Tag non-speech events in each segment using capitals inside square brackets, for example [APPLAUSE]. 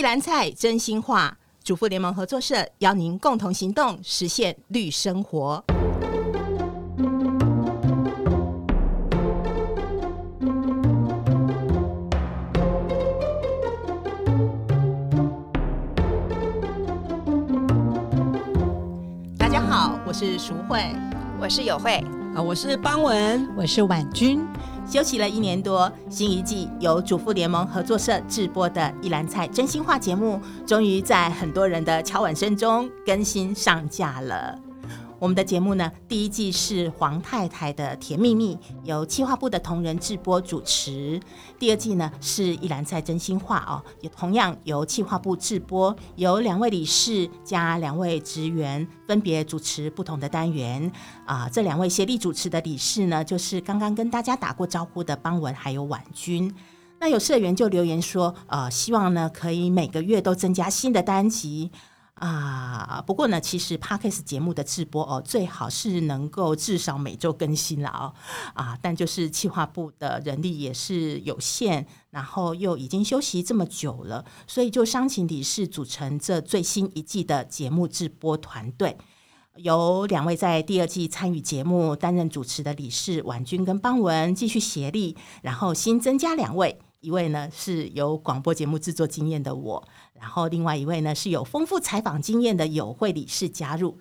一篮菜真心话，主妇联盟合作社邀您共同行动，实现绿生活。大家好，我是淑慧，我是友慧，啊，我是邦文，我是婉君。休息了一年多，新一季由主妇联盟合作社制播的《一篮菜真心话》节目，终于在很多人的敲碗声中更新上架了。我们的节目呢，第一季是黄太太的甜蜜蜜，由企划部的同仁制播主持；第二季呢是一篮菜真心话哦，也同样由企划部制播，由两位理事加两位职员分别主持不同的单元啊。这两位协力主持的理事呢，就是刚刚跟大家打过招呼的邦文还有婉君。那有社员就留言说，呃，希望呢可以每个月都增加新的单集。啊，不过呢，其实 Podcast 节目的制播哦，最好是能够至少每周更新了哦。啊，但就是企划部的人力也是有限，然后又已经休息这么久了，所以就商请理事组成这最新一季的节目制播团队，由两位在第二季参与节目担任主持的理事婉君跟邦文继续协力，然后新增加两位。一位呢是有广播节目制作经验的我，然后另外一位呢是有丰富采访经验的友会理事加入。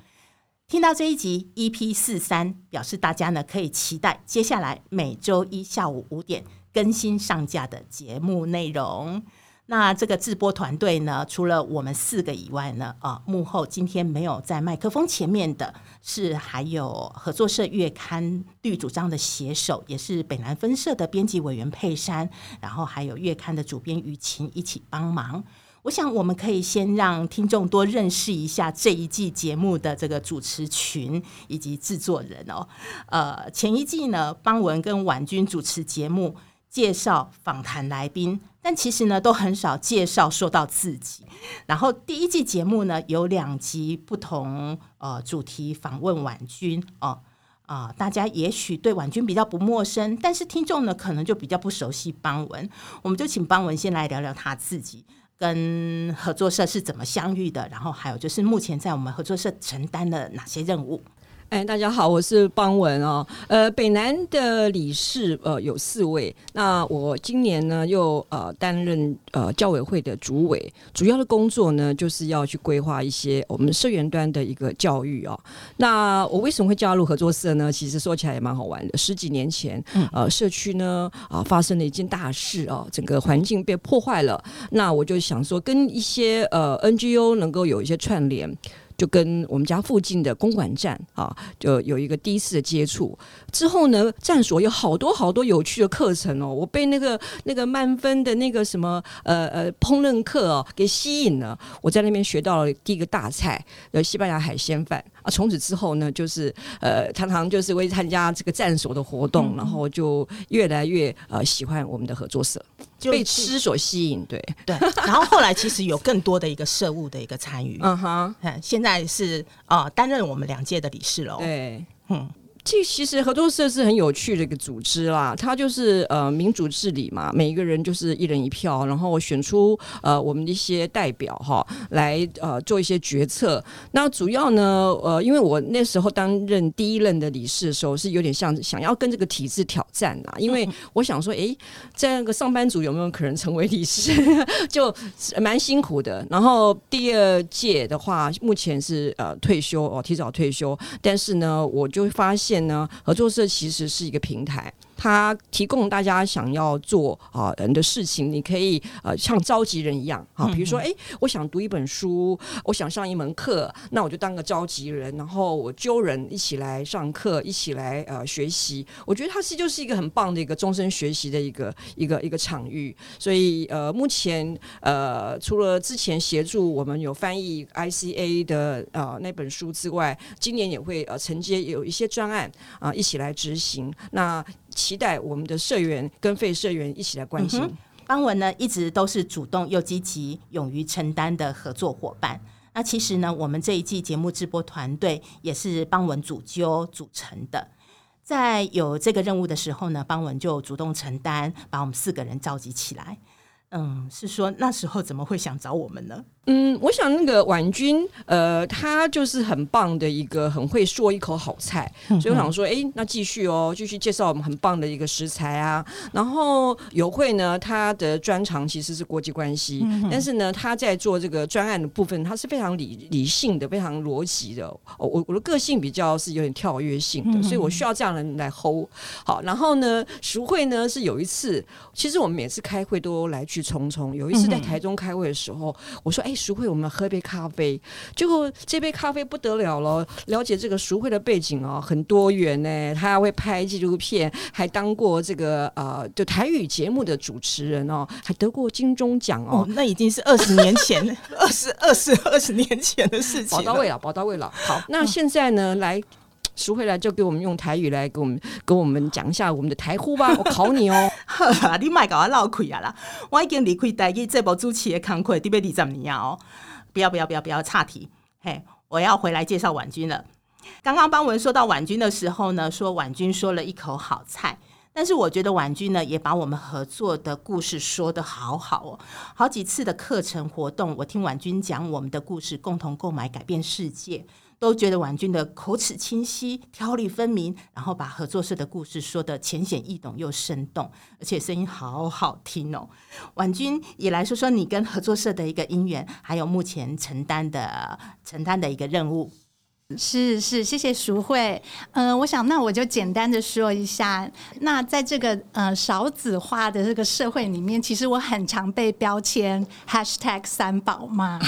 听到这一集 EP 四三，表示大家呢可以期待接下来每周一下午五点更新上架的节目内容。那这个制播团队呢，除了我们四个以外呢，啊，幕后今天没有在麦克风前面的是还有合作社月刊绿主张的写手，也是北南分社的编辑委员佩珊，然后还有月刊的主编于晴一起帮忙。我想我们可以先让听众多认识一下这一季节目的这个主持群以及制作人哦。呃，前一季呢，邦文跟婉君主持节目。介绍访谈来宾，但其实呢都很少介绍说到自己。然后第一季节目呢有两集不同呃主题访问婉君哦啊、大家也许对婉君比较不陌生，但是听众呢可能就比较不熟悉邦文。我们就请邦文先来聊聊他自己跟合作社是怎么相遇的，然后还有就是目前在我们合作社承担了哪些任务。哎，大家好，我是邦文哦。呃，北南的理事呃有四位，那我今年呢又呃担任呃教委会的主委，主要的工作呢就是要去规划一些我们社员端的一个教育哦。那我为什么会加入合作社呢？其实说起来也蛮好玩的。十几年前，呃，社区呢啊发生了一件大事哦，整个环境被破坏了。那我就想说，跟一些呃 NGO 能够有一些串联。就跟我们家附近的公馆站啊，就有一个第一次的接触。之后呢，站所有好多好多有趣的课程哦，我被那个那个曼芬的那个什么呃呃烹饪课哦给吸引了。我在那边学到了第一个大菜，呃，西班牙海鲜饭啊。从此之后呢，就是呃，常常就是会参加这个站所的活动，嗯、然后就越来越呃喜欢我们的合作社。就被吃所吸引，对。[LAUGHS] 对，然后后来其实有更多的一个社务的一个参与，嗯哼，现在是啊，呃，担任我们两届的理事了，对，嗯。这其实合作社是很有趣的一个组织啦，它就是呃民主治理嘛，每一个人就是一人一票，然后选出呃我们的一些代表哈，来呃做一些决策。那主要呢呃，因为我那时候担任第一任的理事的时候，是有点像想要跟这个体制挑战啦，因为我想说，哎，这个上班族有没有可能成为理事，[LAUGHS] 就蛮辛苦的。然后第二届的话，目前是呃退休哦，提早退休，但是呢，我就发现。呢，合作社其实是一个平台。它提供大家想要做啊人的事情，你可以呃像召集人一样啊，比如说哎，我想读一本书，我想上一门课，那我就当个召集人，然后我揪人一起来上课，一起来呃学习。我觉得它是就是一个很棒的一个终身学习的一个一个一个场域。所以呃，目前呃除了之前协助我们有翻译 ICA 的呃那本书之外，今年也会呃承接有一些专案啊、呃、一起来执行。那期待我们的社员跟非社员一起来关心。邦文呢，一直都是主动又积极、勇于承担的合作伙伴。那其实呢，我们这一季节目直播团队也是邦文主揪组成的。在有这个任务的时候呢，邦文就主动承担，把我们四个人召集起来。嗯，是说那时候怎么会想找我们呢？嗯，我想那个婉君，呃，她就是很棒的一个，很会说一口好菜，嗯、所以我想说，哎，那继续哦，继续介绍我们很棒的一个食材啊。然后友慧呢，他的专长其实是国际关系，嗯、但是呢，他在做这个专案的部分，他是非常理理性的，非常逻辑的。哦，我我的个性比较是有点跳跃性的，嗯、所以我需要这样的人来 hold。好，然后呢，淑慧呢是有一次，其实我们每次开会都来去匆匆。有一次在台中开会的时候，嗯、我说，哎。淑慧，我们喝一杯咖啡。结果这杯咖啡不得了了，了解这个淑慧的背景哦，很多元呢。他还会拍纪录片，还当过这个呃，就台语节目的主持人哦，还得过金钟奖哦，哦。那已经是二十年前，[LAUGHS] 二十二十二十年前的事情。宝到位了，宝到位了。好，那现在呢，来淑慧来就给我们用台语来给我们跟我们讲一下我们的台呼吧。[LAUGHS] 我考你哦。好，你卖给我闹亏啊啦！我已经离开台语这部主持的工作，得要二十年哦。不要不要不要不要岔题！嘿，我要回来介绍婉君了。刚刚邦文说到婉君的时候呢，说婉君说了一口好菜，但是我觉得婉君呢也把我们合作的故事说得好好哦。好几次的课程活动，我听婉君讲我们的故事，共同购买改变世界。都觉得婉君的口齿清晰、条理分明，然后把合作社的故事说得浅显易懂又生动，而且声音好好听哦。婉君也来说说你跟合作社的一个因缘，还有目前承担的承担的一个任务。是是，谢谢淑慧。嗯、呃，我想那我就简单的说一下。那在这个呃少子化的这个社会里面，其实我很常被标签 hashtag 三宝妈。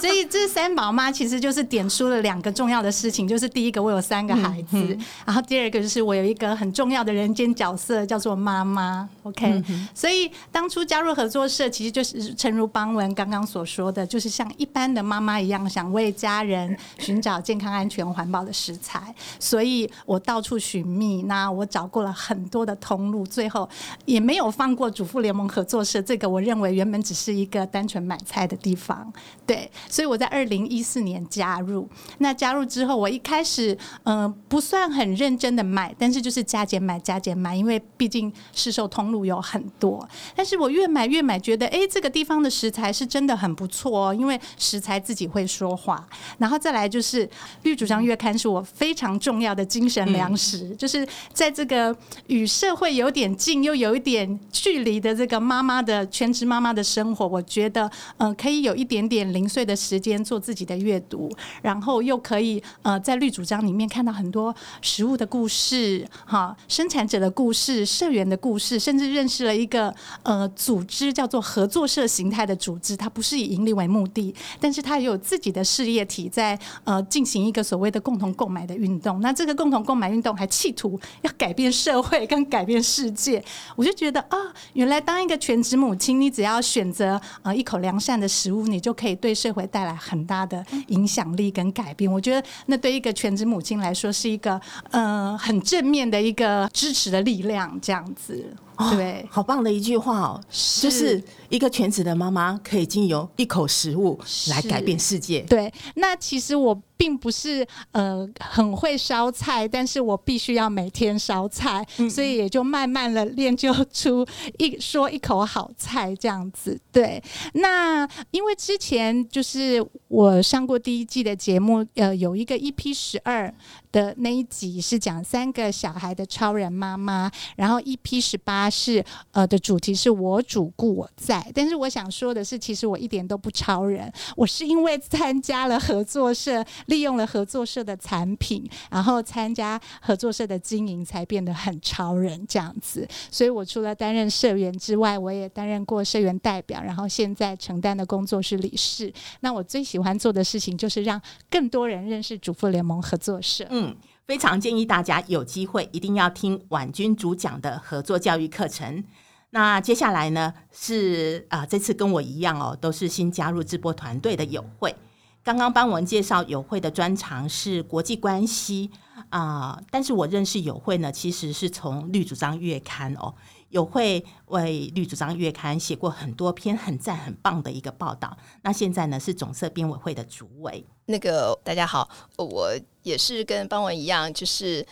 所以这三宝妈其实就是点出了两个重要的事情，就是第一个我有三个孩子，嗯、然后第二个就是我有一个很重要的人间角色叫做妈妈。OK，、嗯、所以当初加入合作社，其实就是诚如邦文刚刚所说的，就是像一般的妈妈一样，想为家人寻找健康安全环保的食材，所以我到处寻觅。那我找过了很多的通路，最后也没有放过主妇联盟合作社。这个我认为原本只是一个单纯买菜的地方，对。所以我在二零一四年加入。那加入之后，我一开始嗯、不算很认真的买，但是就是加减买加减买，因为毕竟市售通路有很多。但是我越买越买，觉得哎这个地方的食材是真的很不错哦，因为食材自己会说话。然后再来就是绿。主张月刊是我非常重要的精神粮食，嗯、就是在这个与社会有点近又有一点距离的这个妈妈的全职妈妈的生活，我觉得嗯、呃、可以有一点点零碎的时间做自己的阅读，然后又可以呃在绿主张里面看到很多食物的故事，哈，生产者的故事、社员的故事，甚至认识了一个呃组织叫做合作社形态的组织，它不是以盈利为目的，但是它也有自己的事业体在呃进行一个。所谓的共同购买的运动，那这个共同购买运动还企图要改变社会跟改变世界，[LAUGHS] 我就觉得啊，原来当一个全职母亲，你只要选择呃一口良善的食物，你就可以对社会带来很大的影响力跟改变。我觉得那对一个全职母亲来说，是一个呃很正面的一个支持的力量，这样子。对、哦，好棒的一句话哦，是就是一个全职的妈妈可以经由一口食物来改变世界。对，那其实我并不是呃很会烧菜，但是我必须要每天烧菜，嗯、所以也就慢慢的练就出一说一口好菜这样子。对，那因为之前就是我上过第一季的节目，呃，有一个 EP 十二。的那一集是讲三个小孩的超人妈妈，然后 EP 十八是呃的主题是我主顾我在，但是我想说的是，其实我一点都不超人，我是因为参加了合作社，利用了合作社的产品，然后参加合作社的经营，才变得很超人这样子。所以我除了担任社员之外，我也担任过社员代表，然后现在承担的工作是理事。那我最喜欢做的事情就是让更多人认识主妇联盟合作社。嗯，非常建议大家有机会一定要听婉君主讲的合作教育课程。那接下来呢是啊、呃，这次跟我一样哦，都是新加入直播团队的友慧。刚刚帮我们介绍友慧的专长是国际关系啊、但是我认识友慧呢，其实是从绿主张月刊哦。友会为绿主张月刊写过很多篇很赞很棒的一个报道。那现在呢是总社编委会的主委。那个大家好，我也是跟邦文一样，就是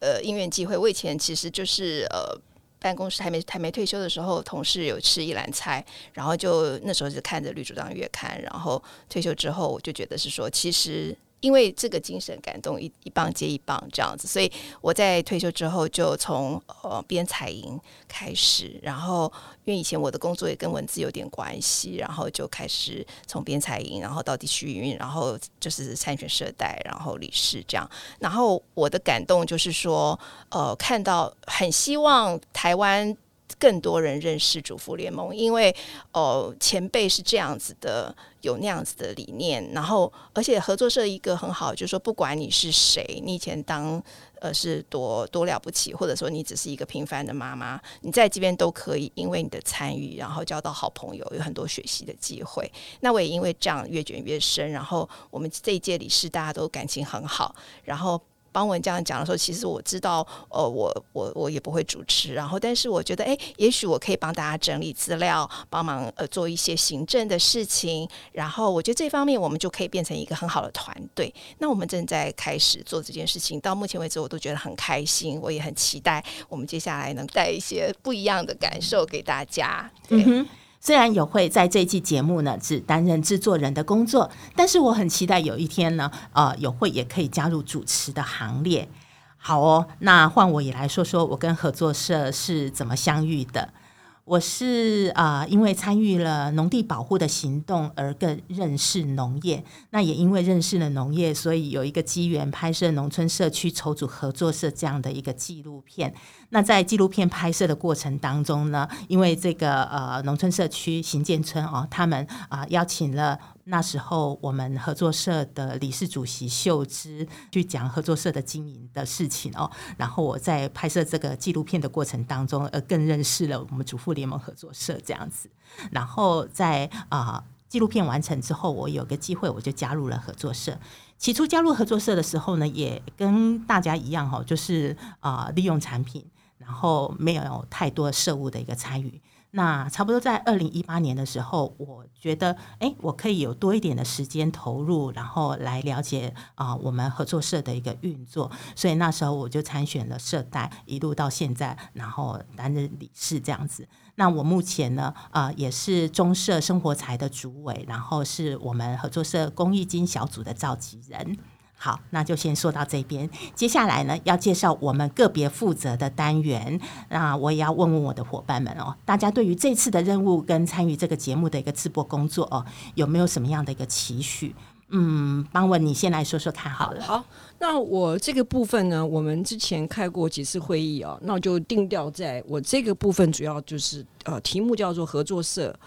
呃因缘际会，我以前其实就是呃办公室还没还没退休的时候，同事有吃一篮菜，然后就那时候是看着《绿主张月刊》，然后退休之后，我就觉得是说，其实。因为这个精神感动一一棒接一棒这样子，所以我在退休之后就从呃编采营开始，然后因为以前我的工作也跟文字有点关系，然后就开始从编采营，然后到地区营运，然后就是参选社代，然后理事这样。然后我的感动就是说，呃，看到很希望台湾。更多人认识主妇联盟，因为哦、前辈是这样子的，有那样子的理念，然后而且合作社一个很好，就是说不管你是谁，你以前当呃是多多了不起，或者说你只是一个平凡的妈妈，你在这边都可以，因为你的参与，然后交到好朋友，有很多学习的机会。那我也因为这样越卷越深，然后我们这一届理事大家都感情很好，然后。当我这样讲的时候，其实我知道，呃，我我我也不会主持，然后，但是我觉得，哎，也许我可以帮大家整理资料，帮忙呃做一些行政的事情，然后我觉得这方面我们就可以变成一个很好的团队。那我们正在开始做这件事情，到目前为止我都觉得很开心，我也很期待我们接下来能带一些不一样的感受给大家。对。嗯虽然有会在这一季节目呢，只担任制作人的工作，但是我很期待有一天呢，呃，有会也可以加入主持的行列。好哦，那换我也来说说我跟合作社是怎么相遇的。我是啊、因为参与了农地保护的行动而更认识农业。那也因为认识了农业，所以有一个机缘拍摄农村社区筹组合作社这样的一个纪录片。那在纪录片拍摄的过程当中呢，因为这个呃农村社区行建村哦，他们啊、邀请了。那时候，我们合作社的理事主席秀芝去讲合作社的经营的事情哦。然后我在拍摄这个纪录片的过程当中，呃，更认识了我们主妇联盟合作社这样子。然后在啊纪录片完成之后，我有个机会，我就加入了合作社。起初加入合作社的时候呢，也跟大家一样哈，就是啊利用产品，然后没有太多社务的一个参与。那差不多在二零一八年的时候，我觉得，哎，我可以有多一点的时间投入，然后来了解啊、我们合作社的一个运作。所以那时候我就参选了社代，一路到现在，然后担任理事这样子。那我目前呢，啊、也是中社生活财的主委，然后是我们合作社公益金小组的召集人。好，那就先说到这边。接下来呢，要介绍我们个别负责的单元。那我也要问问我的伙伴们哦，大家对于这次的任务跟参与这个节目的一个直播工作哦，有没有什么样的一个期许？嗯，邦文，你先来说说看好了。好，那我这个部分呢，我们之前开过几次会议哦，那就定调在我这个部分，主要就是呃，题目叫做合作社。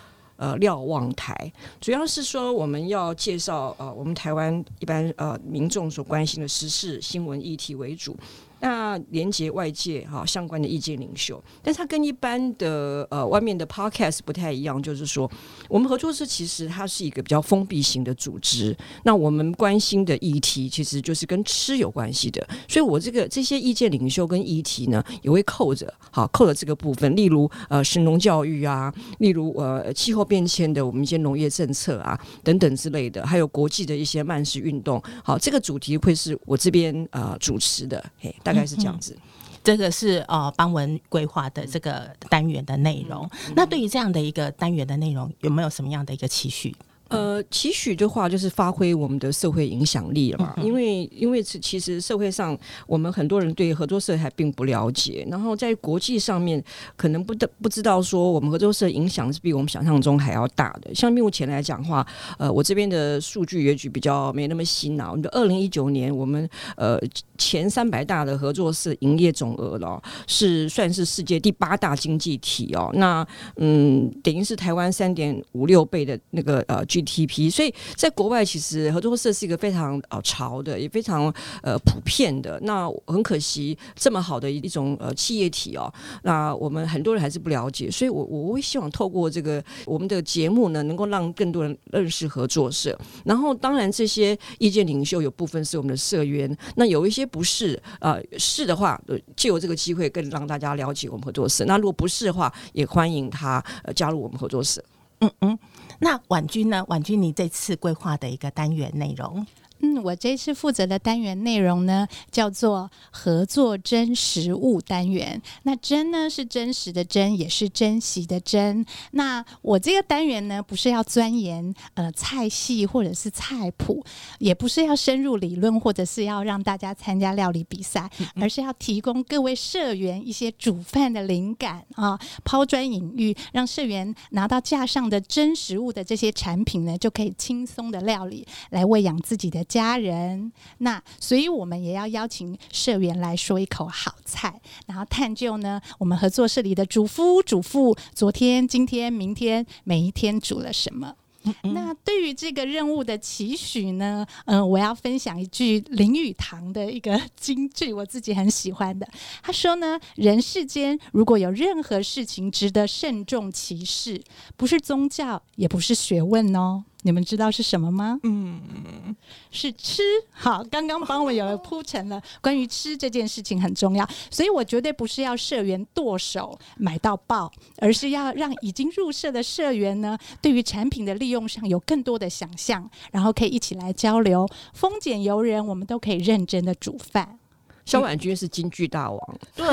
呃，瞭望台主要是说我们要介绍呃，我们台湾一般呃民众所关心的时事新闻议题为主。那连接外界哈相关的意见领袖，但是它跟一般的呃外面的 podcast 不太一样，就是说我们合作社其实它是一个比较封闭型的组织。那我们关心的议题其实就是跟吃有关系的，所以我这个这些意见领袖跟议题呢也会扣着，好扣着这个部分，例如呃神农教育啊，例如呃气候变迁的我们一些农业政策啊等等之类的，还有国际的一些慢食运动，好这个主题会是我这边呃主持的，嘿。大概是这样子，这个是呃邦文规划的这个单元的内容。嗯、那对于这样的一个单元的内容，有没有什么样的一个期许？呃，期许的话就是发挥我们的社会影响力了嘛，因为因为其实社会上我们很多人对合作社还并不了解，然后在国际上面可能不得不知道说我们合作社影响是比我们想象中还要大的。像目前来讲的话，呃，我这边的数据也许比较没那么新啊。我们的二零一九年，我们呃前三百大的合作社营业总额了，是算是世界第八大经济体哦。那嗯，等于是台湾三点五六倍的那个呃 TP，所以在国外其实合作社是一个非常呃潮的，也非常呃普遍的。那很可惜，这么好的一种呃企业体哦，那我们很多人还是不了解。所以我我会希望透过这个我们的节目呢，能够让更多人认识合作社。然后当然这些意见领袖有部分是我们的社员，那有一些不是，呃是的话，借由这个机会更让大家了解我们合作社。那如果不是的话，也欢迎他呃加入我们合作社。嗯嗯。那婉君呢？婉君，你这次规划的一个单元内容？嗯，我这次负责的单元内容呢，叫做合作真实物单元。那真呢是真实的真，也是珍惜的珍。那我这个单元呢，不是要钻研呃菜系或者是菜谱，也不是要深入理论，或者是要让大家参加料理比赛，而是要提供各位社员一些煮饭的灵感啊，抛砖引玉，让社员拿到架上的真实物的这些产品呢，就可以轻松的料理来喂养自己的家人。那所以我们也要邀请社员来说一口好菜，然后探究呢，我们合作社里的主夫主妇昨天、今天、明天每一天煮了什么。嗯嗯，那对于这个任务的期许呢，嗯、呃，我要分享一句林语堂的一个金句，我自己很喜欢的。他说呢，人世间如果有任何事情值得慎重其事，不是宗教，也不是学问哦。你们知道是什么吗？嗯，是吃。好，刚刚帮我有铺陈了关于吃这件事情很重要，所以我绝对不是要社员剁手买到爆，而是要让已经入社的社员呢，对于产品的利用上有更多的想象，然后可以一起来交流，丰俭由人，我们都可以认真的煮饭。肖婉君是京剧大王，[LAUGHS] 对，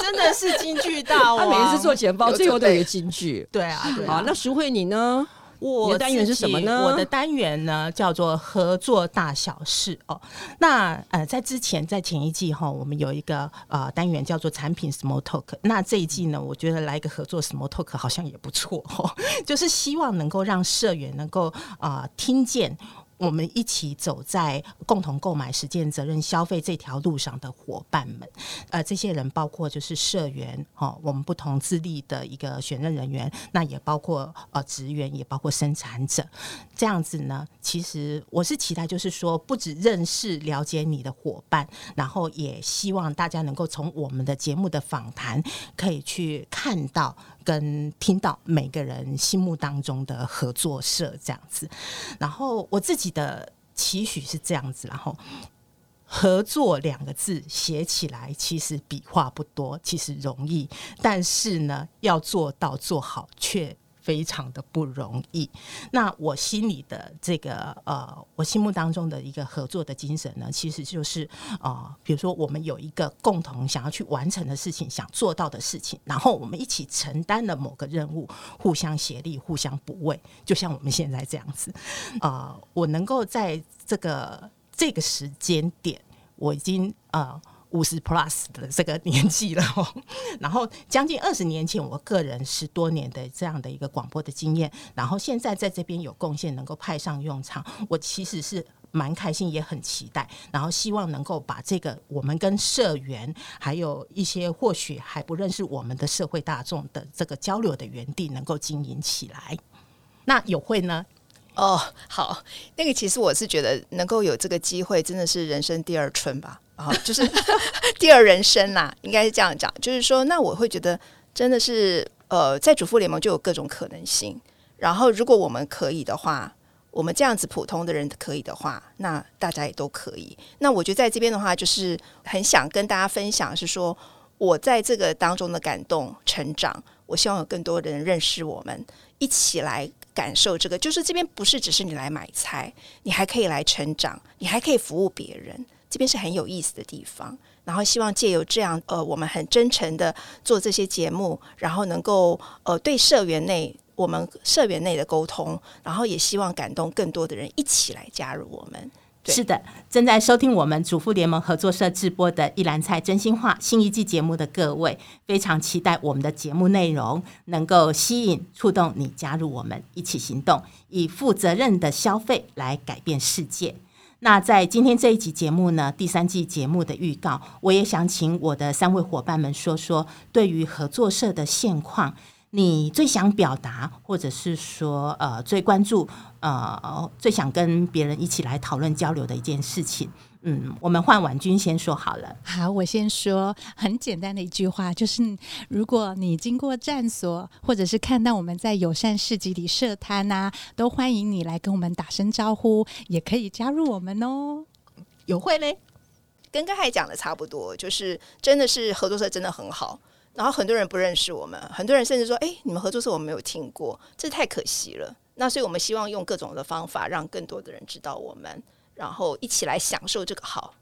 真的是京剧大王。他每一次做简报最后都有一个金句，[LAUGHS] 对啊，对啊。好，那淑慧你呢？我的单元是什么呢？我的单元呢叫做合作大小事哦。那呃，在之前在前一季哈，我们有一个呃单元叫做产品 Small Talk。那这一季呢，我觉得来一个合作 Small Talk 好像也不错哦，就是希望能够让社员能够啊、呃、听见。我们一起走在共同购买、实践责任消费这条路上的伙伴们，呃，这些人包括就是社员，哈，我们不同资历的一个选任人员，那也包括呃职员，也包括生产者，这样子呢，其实我是期待，就是说，不止认识、了解你的伙伴，然后也希望大家能够从我们的节目的访谈，可以去看到。跟听到每个人心目当中的合作社这样子，然后我自己的期许是这样子，然后合作两个字写起来其实笔画不多，其实容易，但是呢，要做到做好却。非常的不容易。那我心里的这个呃，我心目当中的一个合作的精神呢，其实就是呃，比如说我们有一个共同想要去完成的事情，想做到的事情，然后我们一起承担了某个任务，互相协力，互相补位，就像我们现在这样子。呃，我能够在这个这个时间点，我已经呃。五十 plus 的这个年纪了，[LAUGHS] 然后将近二十年前，我个人十多年的这样的一个广播的经验，然后现在在这边有贡献，能够派上用场，我其实是蛮开心，也很期待，然后希望能够把这个我们跟社员，还有一些或许还不认识我们的社会大众的这个交流的园地，能够经营起来。那友会呢？哦，好，那个其实我是觉得能够有这个机会，真的是人生第二春吧。啊，就是 [LAUGHS] 第二人生啦，应该是这样讲。就是说，那我会觉得真的是，呃，在主妇联盟就有各种可能性。然后，如果我们可以的话，我们这样子普通的人可以的话，那大家也都可以。那我觉得在这边的话，就是很想跟大家分享，是说我在这个当中的感动、成长。我希望有更多的人认识我们，一起来感受这个。就是这边不是只是你来买菜，你还可以来成长，你还可以服务别人。这边是很有意思的地方，然后希望借由这样，呃，我们很真诚的做这些节目，然后能够呃对社员内我们社员内的沟通，然后也希望感动更多的人一起来加入我们。是的，正在收听我们主妇联盟合作社直播的一篮菜真心话新一季节目的各位，非常期待我们的节目内容能够吸引、触动你加入我们一起行动，以负责任的消费来改变世界。那在今天这一集节目呢，第三季节目的预告，我也想请我的三位伙伴们说说，对于合作社的现况，你最想表达，或者是说，呃，最关注，呃，最想跟别人一起来讨论交流的一件事情。嗯，我们换婉君先说好了。好，我先说很简单的一句话，就是如果你经过站所，或者是看到我们在友善市集里设摊啊，都欢迎你来跟我们打声招呼，也可以加入我们哦。有会嘞，跟刚才讲的差不多，就是真的是合作社真的很好，然后很多人不认识我们，很多人甚至说：“哎，你们合作社我没有听过，这太可惜了。”那所以我们希望用各种的方法，让更多的人知道我们。然后一起来享受这个好。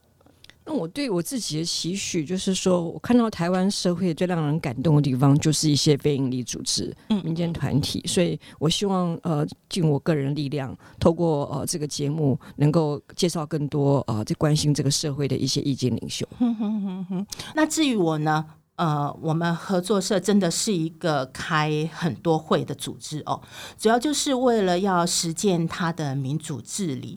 那我对我自己的期许就是说，我看到台湾社会最让人感动的地方，就是一些非营利组织、民间团体。所以我希望呃，尽我个人力量，透过呃这个节目，能够介绍更多呃，在关心这个社会的一些意见领袖。哼哼哼哼。那至于我呢？呃，我们合作社真的是一个开很多会的组织哦，主要就是为了要实践它的民主治理。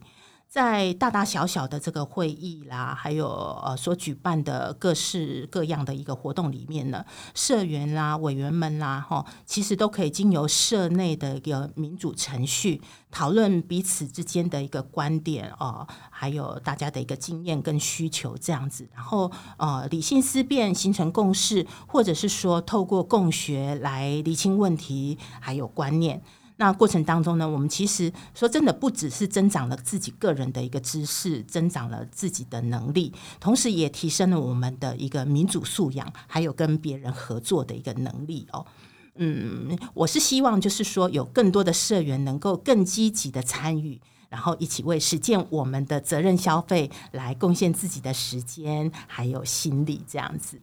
在大大小小的这个会议啦，还有呃所举办的各式各样的一个活动里面呢，社员啦、委员们啦，哈，其实都可以经由社内的一个民主程序，讨论彼此之间的一个观点哦，还有大家的一个经验跟需求这样子，然后呃理性思辨，形成共识，或者是说透过共学来厘清问题，还有观念。那过程当中呢，我们其实说真的，不只是增长了自己个人的一个知识，增长了自己的能力，同时也提升了我们的一个民主素养，还有跟别人合作的一个能力哦。嗯，我是希望就是说，有更多的社员能够更积极的参与，然后一起为实践我们的责任消费来贡献自己的时间还有心力这样子。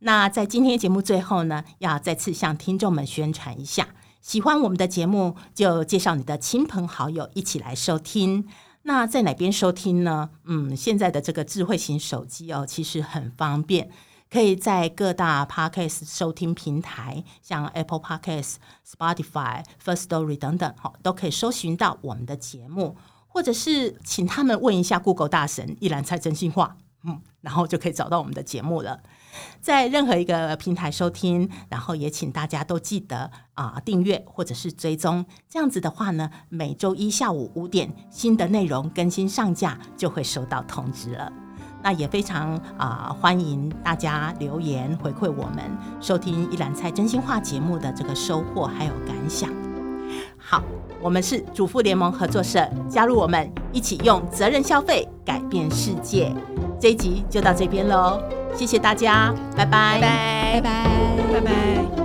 那在今天节目最后呢，要再次向听众们宣传一下。喜欢我们的节目，就介绍你的亲朋好友一起来收听。那在哪边收听呢？嗯，现在的这个智慧型手机哦，其实很方便，可以在各大 Podcast 收听平台，像 Apple Podcast、Spotify、First Story 等等，好，都可以搜寻到我们的节目，或者是请他们问一下 Google 大神一篮菜真心话，嗯，然后就可以找到我们的节目了。在任何一个平台收听，然后也请大家都记得啊、订阅或者是追踪，这样子的话呢，每周一下午五点新的内容更新上架就会收到通知了。那也非常啊、欢迎大家留言回馈我们收听一篮菜真心话节目的这个收获还有感想。好，我们是主妇联盟合作社，加入我们一起用责任消费改变世界。这一集就到这边喽。谢谢大家，拜拜，拜拜，拜拜，拜拜。